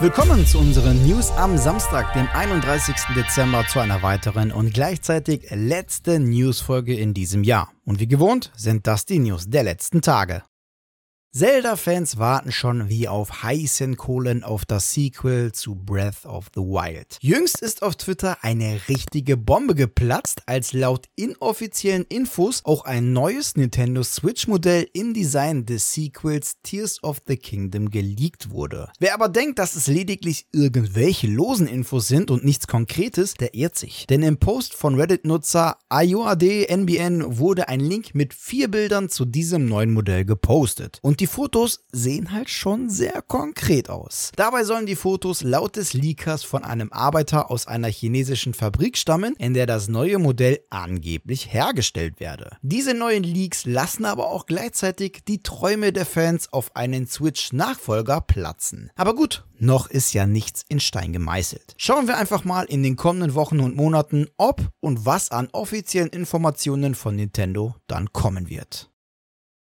Willkommen zu unseren News am Samstag, dem 31. Dezember, zu einer weiteren und gleichzeitig letzten Newsfolge in diesem Jahr. Und wie gewohnt sind das die News der letzten Tage. Zelda-Fans warten schon wie auf heißen Kohlen auf das Sequel zu Breath of the Wild. Jüngst ist auf Twitter eine richtige Bombe geplatzt, als laut inoffiziellen Infos auch ein neues Nintendo Switch-Modell im Design des Sequels Tears of the Kingdom geleakt wurde. Wer aber denkt, dass es lediglich irgendwelche losen Infos sind und nichts Konkretes, der irrt sich. Denn im Post von Reddit-Nutzer IOADNBN wurde ein Link mit vier Bildern zu diesem neuen Modell gepostet. Und die Fotos sehen halt schon sehr konkret aus. Dabei sollen die Fotos laut des Leakers von einem Arbeiter aus einer chinesischen Fabrik stammen, in der das neue Modell angeblich hergestellt werde. Diese neuen Leaks lassen aber auch gleichzeitig die Träume der Fans auf einen Switch-Nachfolger platzen. Aber gut, noch ist ja nichts in Stein gemeißelt. Schauen wir einfach mal in den kommenden Wochen und Monaten, ob und was an offiziellen Informationen von Nintendo dann kommen wird.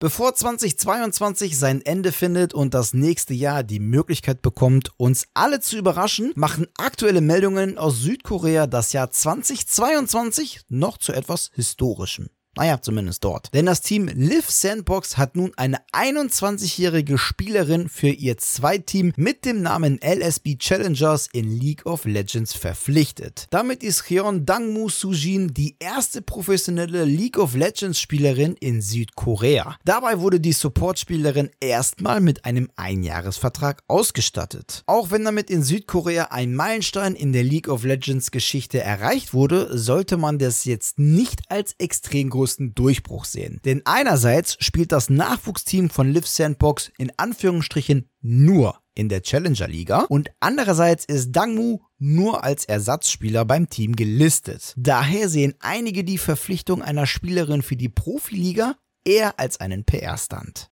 Bevor 2022 sein Ende findet und das nächste Jahr die Möglichkeit bekommt, uns alle zu überraschen, machen aktuelle Meldungen aus Südkorea das Jahr 2022 noch zu etwas Historischem. Naja, zumindest dort. Denn das Team Live Sandbox hat nun eine 21-jährige Spielerin für ihr Zweiteam mit dem Namen LSB Challengers in League of Legends verpflichtet. Damit ist Hyun Dangmu Sujin die erste professionelle League of Legends Spielerin in Südkorea. Dabei wurde die Support-Spielerin erstmal mit einem Einjahresvertrag ausgestattet. Auch wenn damit in Südkorea ein Meilenstein in der League of Legends Geschichte erreicht wurde, sollte man das jetzt nicht als extrem groß größten Durchbruch sehen. Denn einerseits spielt das Nachwuchsteam von Liv Sandbox in Anführungsstrichen nur in der Challenger Liga und andererseits ist Dangmu nur als Ersatzspieler beim Team gelistet. Daher sehen einige die Verpflichtung einer Spielerin für die Profiliga eher als einen PR-Stand.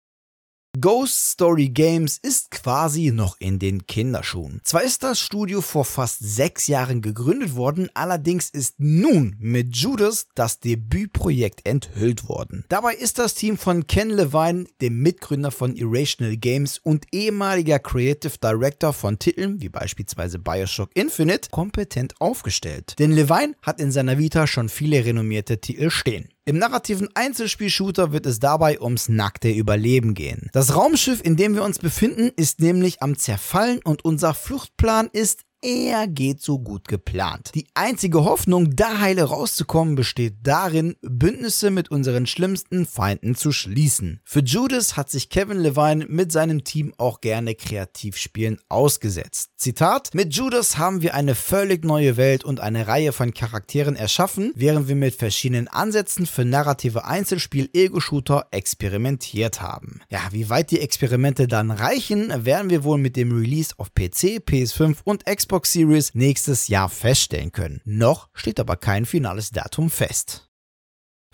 Ghost Story Games ist quasi noch in den Kinderschuhen. Zwar ist das Studio vor fast sechs Jahren gegründet worden, allerdings ist nun mit Judas das Debütprojekt enthüllt worden. Dabei ist das Team von Ken Levine, dem Mitgründer von Irrational Games und ehemaliger Creative Director von Titeln wie beispielsweise Bioshock Infinite, kompetent aufgestellt. Denn Levine hat in seiner Vita schon viele renommierte Titel stehen. Im narrativen Einzelspiel-Shooter wird es dabei ums nackte Überleben gehen. Das Raumschiff, in dem wir uns befinden, ist nämlich am Zerfallen und unser Fluchtplan ist er geht so gut geplant. Die einzige Hoffnung, da heile rauszukommen, besteht darin, Bündnisse mit unseren schlimmsten Feinden zu schließen. Für Judas hat sich Kevin Levine mit seinem Team auch gerne Kreativspielen ausgesetzt. Zitat: Mit Judas haben wir eine völlig neue Welt und eine Reihe von Charakteren erschaffen, während wir mit verschiedenen Ansätzen für narrative Einzelspiel-Ego-Shooter experimentiert haben. Ja, wie weit die Experimente dann reichen, werden wir wohl mit dem Release auf PC, PS5 und Xbox Xbox Series nächstes Jahr feststellen können. Noch steht aber kein finales Datum fest.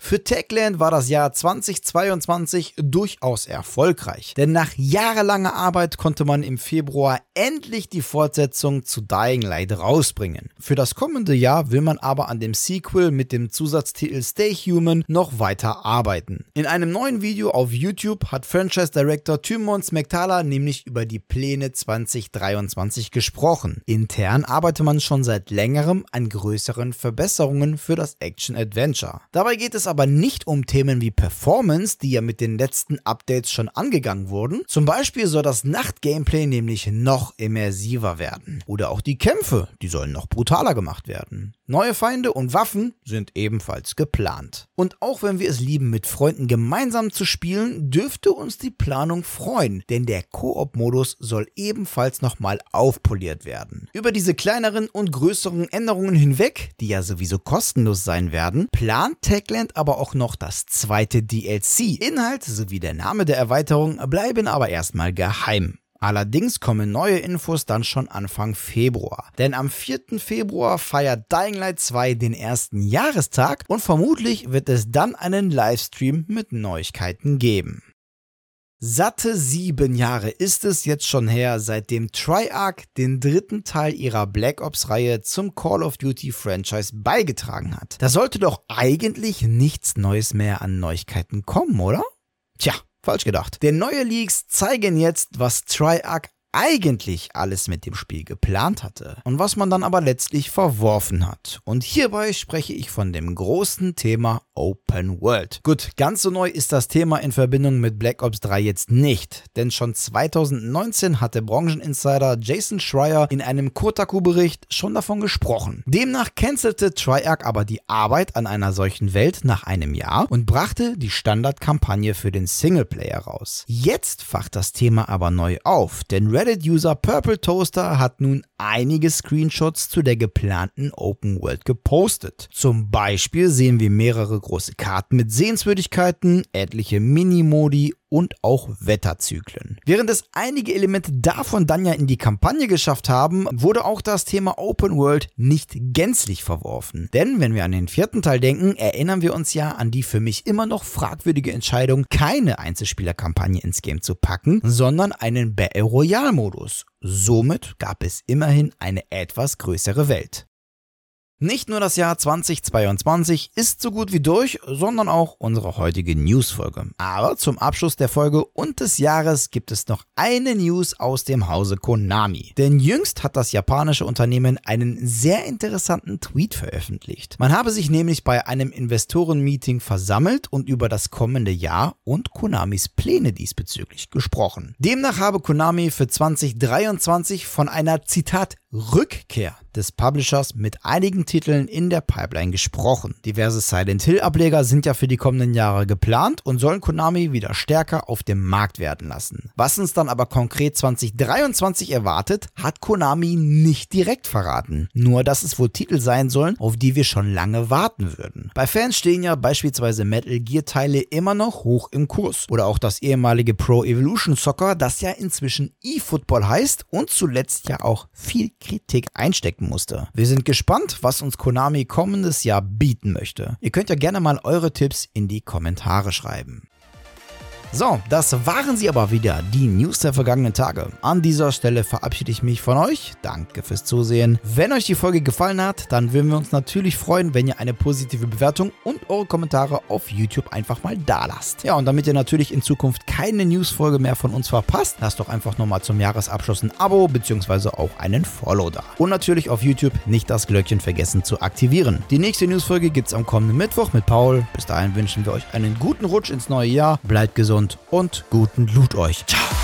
Für Techland war das Jahr 2022 durchaus erfolgreich, denn nach jahrelanger Arbeit konnte man im Februar endlich die Fortsetzung zu Dying Light rausbringen. Für das kommende Jahr will man aber an dem Sequel mit dem Zusatztitel Stay Human noch weiter arbeiten. In einem neuen Video auf YouTube hat Franchise Director Tymon Smektala nämlich über die Pläne 2023 gesprochen. Intern arbeitet man schon seit längerem an größeren Verbesserungen für das Action Adventure. Dabei geht es aber nicht um Themen wie Performance, die ja mit den letzten Updates schon angegangen wurden. Zum Beispiel soll das Nacht-Gameplay nämlich noch immersiver werden. Oder auch die Kämpfe, die sollen noch brutaler gemacht werden. Neue Feinde und Waffen sind ebenfalls geplant. Und auch wenn wir es lieben, mit Freunden gemeinsam zu spielen, dürfte uns die Planung freuen, denn der Koop-Modus soll ebenfalls nochmal aufpoliert werden. Über diese kleineren und größeren Änderungen hinweg, die ja sowieso kostenlos sein werden, plant Techland aber auch noch das zweite DLC. Inhalt sowie der Name der Erweiterung bleiben aber erstmal geheim. Allerdings kommen neue Infos dann schon Anfang Februar. Denn am 4. Februar feiert Dying Light 2 den ersten Jahrestag und vermutlich wird es dann einen Livestream mit Neuigkeiten geben. Satte sieben Jahre ist es jetzt schon her, seitdem Triarch den dritten Teil ihrer Black Ops-Reihe zum Call of Duty Franchise beigetragen hat. Da sollte doch eigentlich nichts Neues mehr an Neuigkeiten kommen, oder? Tja, falsch gedacht. Denn neue Leaks zeigen jetzt, was Triarch eigentlich alles mit dem Spiel geplant hatte und was man dann aber letztlich verworfen hat. Und hierbei spreche ich von dem großen Thema Open World. Gut, ganz so neu ist das Thema in Verbindung mit Black Ops 3 jetzt nicht, denn schon 2019 hatte Brancheninsider Jason Schreier in einem Kotaku-Bericht schon davon gesprochen. Demnach cancelte Triarch aber die Arbeit an einer solchen Welt nach einem Jahr und brachte die Standardkampagne für den Singleplayer raus. Jetzt facht das Thema aber neu auf, denn Reddit-User Purple Toaster hat nun einige Screenshots zu der geplanten Open World gepostet. Zum Beispiel sehen wir mehrere große Karten mit Sehenswürdigkeiten, etliche Minimodi und auch Wetterzyklen. Während es einige Elemente davon dann ja in die Kampagne geschafft haben, wurde auch das Thema Open World nicht gänzlich verworfen. Denn wenn wir an den vierten Teil denken, erinnern wir uns ja an die für mich immer noch fragwürdige Entscheidung, keine Einzelspielerkampagne ins Game zu packen, sondern einen Battle Royale Modus. Somit gab es immerhin eine etwas größere Welt. Nicht nur das Jahr 2022 ist so gut wie durch, sondern auch unsere heutige Newsfolge. Aber zum Abschluss der Folge und des Jahres gibt es noch eine News aus dem Hause Konami. Denn jüngst hat das japanische Unternehmen einen sehr interessanten Tweet veröffentlicht. Man habe sich nämlich bei einem Investorenmeeting versammelt und über das kommende Jahr und Konamis Pläne diesbezüglich gesprochen. Demnach habe Konami für 2023 von einer Zitat Rückkehr des Publishers mit einigen Titeln in der Pipeline gesprochen. Diverse Silent Hill Ableger sind ja für die kommenden Jahre geplant und sollen Konami wieder stärker auf dem Markt werden lassen. Was uns dann aber konkret 2023 erwartet, hat Konami nicht direkt verraten. Nur, dass es wohl Titel sein sollen, auf die wir schon lange warten würden. Bei Fans stehen ja beispielsweise Metal Gear Teile immer noch hoch im Kurs. Oder auch das ehemalige Pro Evolution Soccer, das ja inzwischen eFootball heißt und zuletzt ja auch viel Kritik einstecken musste. Wir sind gespannt, was uns Konami kommendes Jahr bieten möchte. Ihr könnt ja gerne mal eure Tipps in die Kommentare schreiben. So, das waren sie aber wieder, die News der vergangenen Tage. An dieser Stelle verabschiede ich mich von euch. Danke fürs Zusehen. Wenn euch die Folge gefallen hat, dann würden wir uns natürlich freuen, wenn ihr eine positive Bewertung und eure Kommentare auf YouTube einfach mal da lasst. Ja, und damit ihr natürlich in Zukunft keine Newsfolge mehr von uns verpasst, lasst doch einfach nochmal zum Jahresabschluss ein Abo bzw. auch einen Follow da. Und natürlich auf YouTube nicht das Glöckchen vergessen zu aktivieren. Die nächste Newsfolge gibt es am kommenden Mittwoch mit Paul. Bis dahin wünschen wir euch einen guten Rutsch ins neue Jahr. Bleibt gesund und guten Loot euch. Ciao.